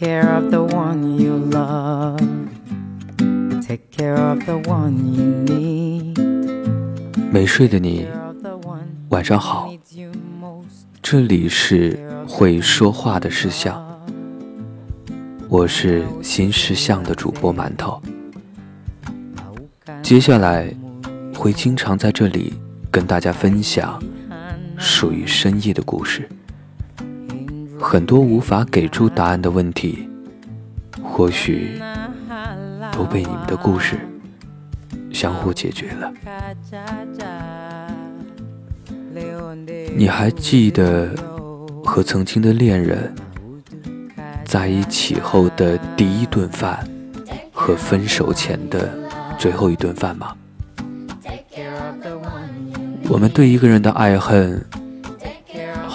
care of the one you love. Take care of the one you need. 没睡的你，晚上好。这里是会说话的石像，我是新石像的主播馒头。接下来会经常在这里跟大家分享属于深夜的故事。很多无法给出答案的问题，或许都被你们的故事相互解决了。你还记得和曾经的恋人在一起后的第一顿饭和分手前的最后一顿饭吗？我们对一个人的爱恨，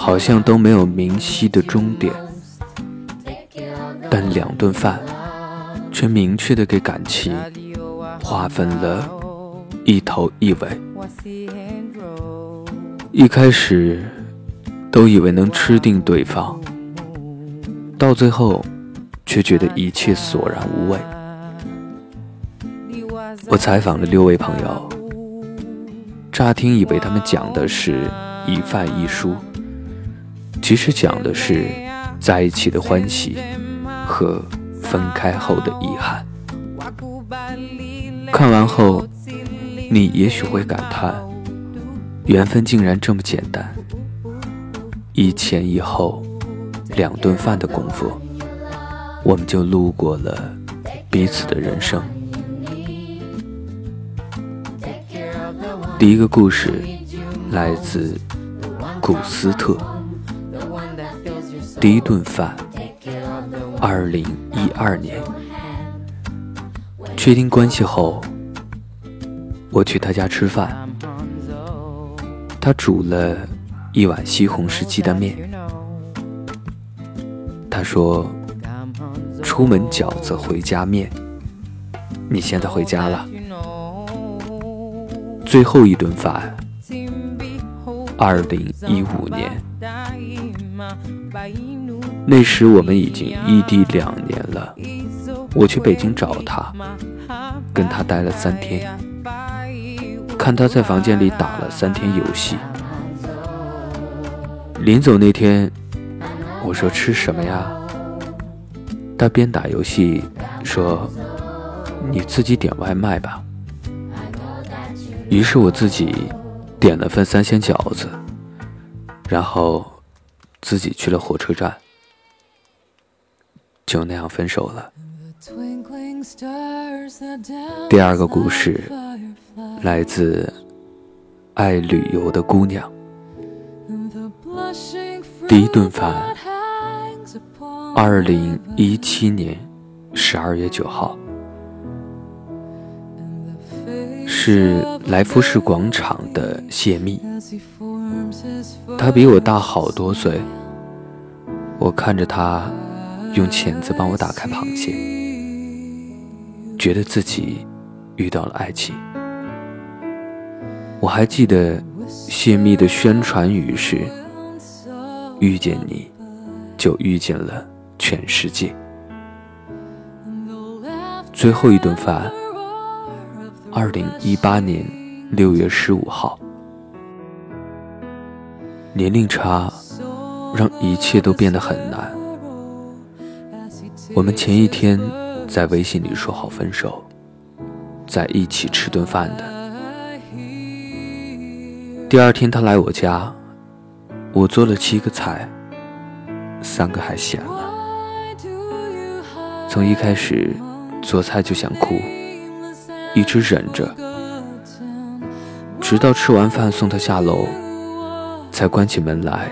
好像都没有明晰的终点，但两顿饭却明确的给感情划分了一头一尾。一开始都以为能吃定对方，到最后却觉得一切索然无味。我采访了六位朋友，乍听以为他们讲的是一饭一书，其实讲的是在一起的欢喜和分开后的遗憾。看完后，你也许会感叹。缘分竟然这么简单，一前一后，两顿饭的功夫，我们就路过了彼此的人生。第一个故事来自古斯特。第一顿饭，二零一二年，确定关系后，我去他家吃饭。他煮了一碗西红柿鸡蛋面。他说：“出门饺子，回家面。你现在回家了。”最后一顿饭，二零一五年，那时我们已经异地两年了。我去北京找他，跟他待了三天。看他在房间里打了三天游戏，临走那天，我说吃什么呀？他边打游戏说：“你自己点外卖吧。”于是我自己点了份三鲜饺子，然后自己去了火车站，就那样分手了。第二个故事。来自爱旅游的姑娘。第一顿饭，二零一七年十二月九号，是来福士广场的谢密。他比我大好多岁。我看着他用钳子帮我打开螃蟹，觉得自己遇到了爱情。我还记得泄密的宣传语是：“遇见你，就遇见了全世界。”最后一顿饭，二零一八年六月十五号。年龄差让一切都变得很难。我们前一天在微信里说好分手，在一起吃顿饭的。第二天他来我家，我做了七个菜，三个还咸了。从一开始做菜就想哭，一直忍着，直到吃完饭送他下楼，才关起门来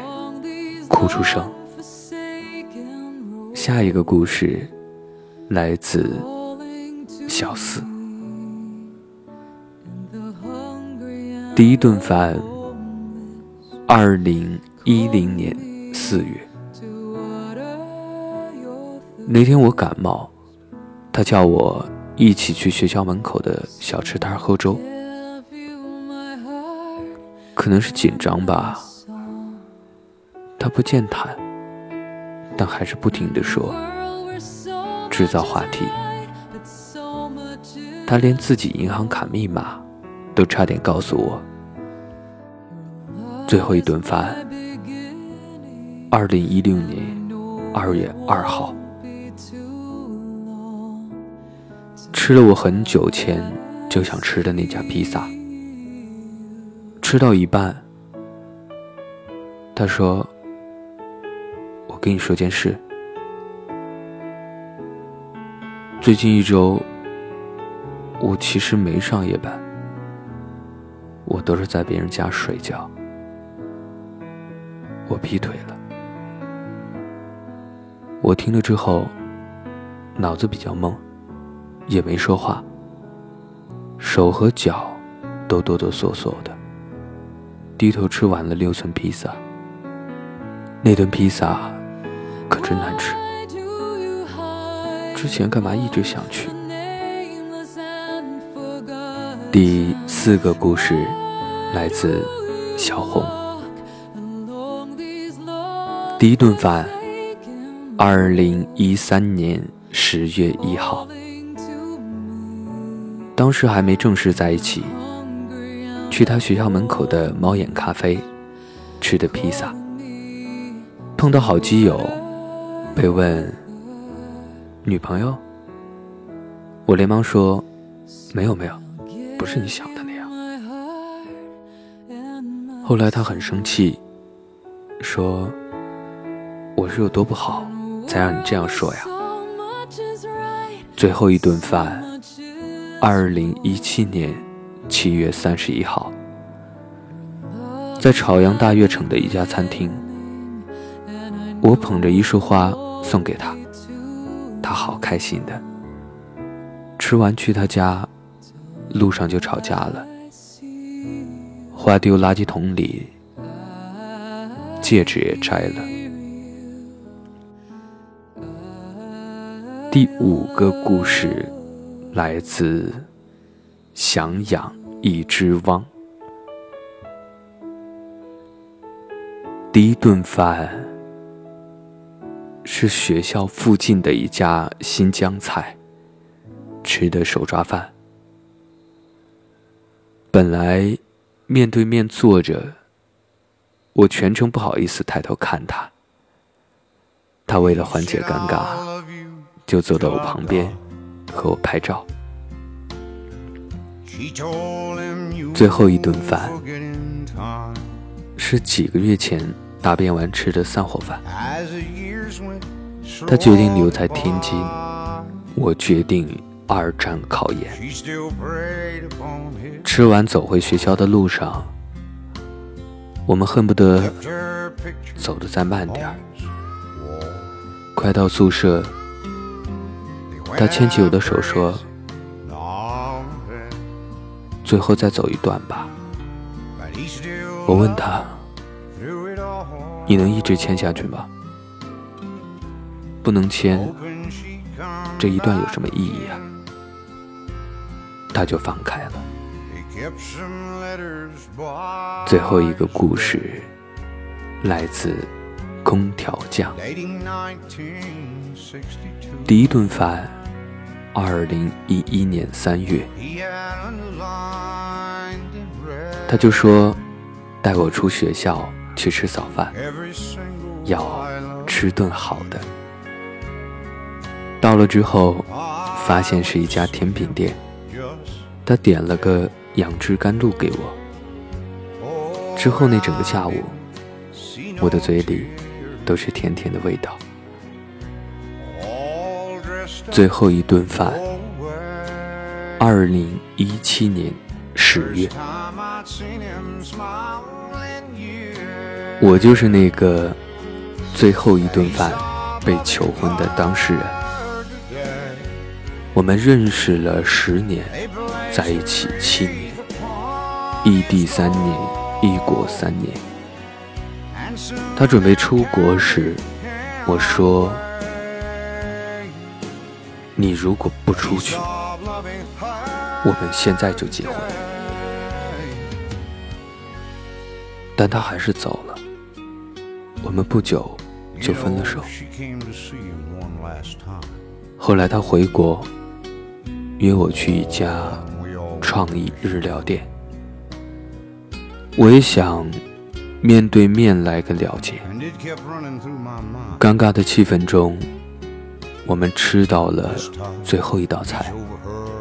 哭出声。下一个故事来自小四。第一顿饭，二零一零年四月。那天我感冒，他叫我一起去学校门口的小吃摊喝粥。可能是紧张吧，他不健谈，但还是不停的说：“制造话题。他连自己银行卡密码都差点告诉我。最后一顿饭，二零一六年二月二号，吃了我很久前就想吃的那家披萨。吃到一半，他说：“跟你说件事，最近一周。”我其实没上夜班，我都是在别人家睡觉。我劈腿了。我听了之后，脑子比较懵，也没说话，手和脚都哆哆嗦嗦的，低头吃完了六寸披萨。那顿披萨可真难吃，之前干嘛一直想去？第四个故事来自小红。第一顿饭，二零一三年十月一号，当时还没正式在一起，去他学校门口的猫眼咖啡吃的披萨，碰到好基友，被问女朋友，我连忙说没有没有。不是你想的那样。后来他很生气，说：“我是有多不好，才让你这样说呀？”最后一顿饭，二零一七年七月三十一号，在朝阳大悦城的一家餐厅，我捧着一束花送给他，他好开心的。吃完去他家。路上就吵架了，花丢垃圾桶里，戒指也摘了。第五个故事来自想养一只汪。第一顿饭是学校附近的一家新疆菜，吃的手抓饭。本来面对面坐着，我全程不好意思抬头看他。他为了缓解尴尬，就坐到我旁边和我拍照。最后一顿饭是几个月前答辩完吃的散伙饭。他决定留在天津，我决定。二战考研，吃完走回学校的路上，我们恨不得走得再慢点儿。快到宿舍，他牵起我的手说：“最后再走一段吧。”我问他：“你能一直牵下去吗？不能牵，这一段有什么意义啊？”他就放开了。最后一个故事来自空调匠。第一顿饭，二零一一年三月，他就说带我出学校去吃早饭，要吃顿好的。到了之后，发现是一家甜品店。他点了个杨枝甘露给我，之后那整个下午，我的嘴里都是甜甜的味道。最后一顿饭，二零一七年十月，我就是那个最后一顿饭被求婚的当事人。我们认识了十年。在一起七年，异地三年，异国三年。他准备出国时，我说：“你如果不出去，我们现在就结婚。”但他还是走了。我们不久就分了手。后来他回国，约我去一家创意日料店。我也想面对面来个了解。尴尬的气氛中，我们吃到了最后一道菜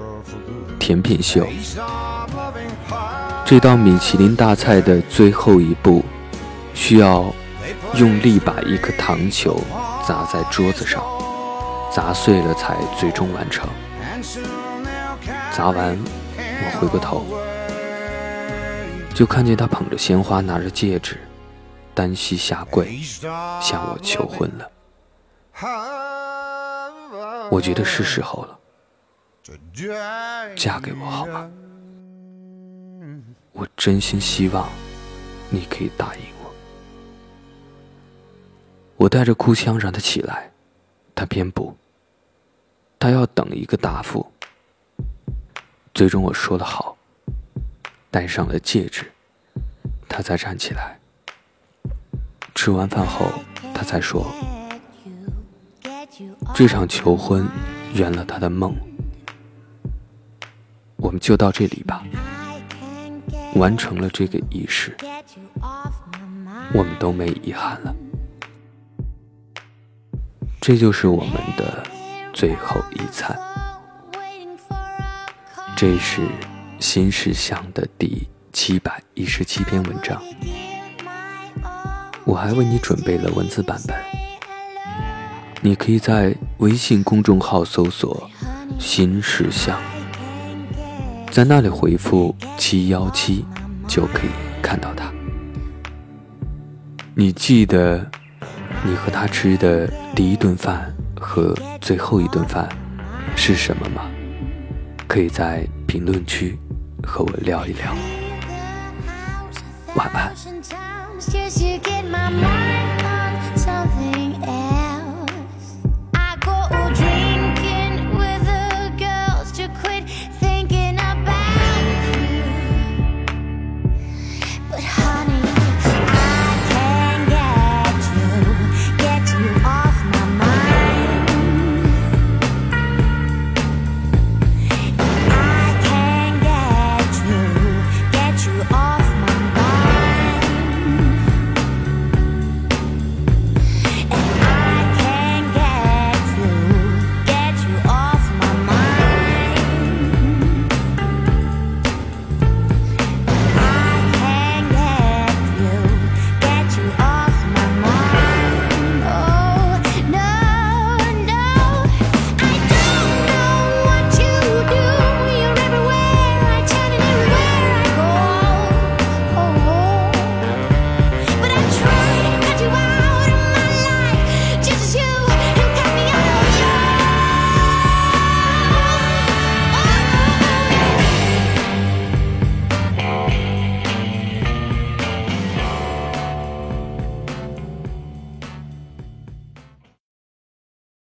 ——甜品秀。这道米其林大菜的最后一步，需要用力把一颗糖球砸在桌子上，砸碎了才最终完成。砸完，我回过头。就看见他捧着鲜花，拿着戒指，单膝下跪，向我求婚了。我觉得是时候了，嫁给我好吗？我真心希望你可以答应我。我带着哭腔让他起来，他偏不，他要等一个答复。最终我说的好。戴上了戒指，他才站起来。吃完饭后，他才说：“这场求婚圆了他的梦，我们就到这里吧。完成了这个仪式，我们都没遗憾了。这就是我们的最后一餐。这是。”新世相的第七百一十七篇文章，我还为你准备了文字版本，你可以在微信公众号搜索“新世相”，在那里回复“七幺七”就可以看到它。你记得你和他吃的第一顿饭和最后一顿饭是什么吗？可以在评论区。和我聊一聊，晚安。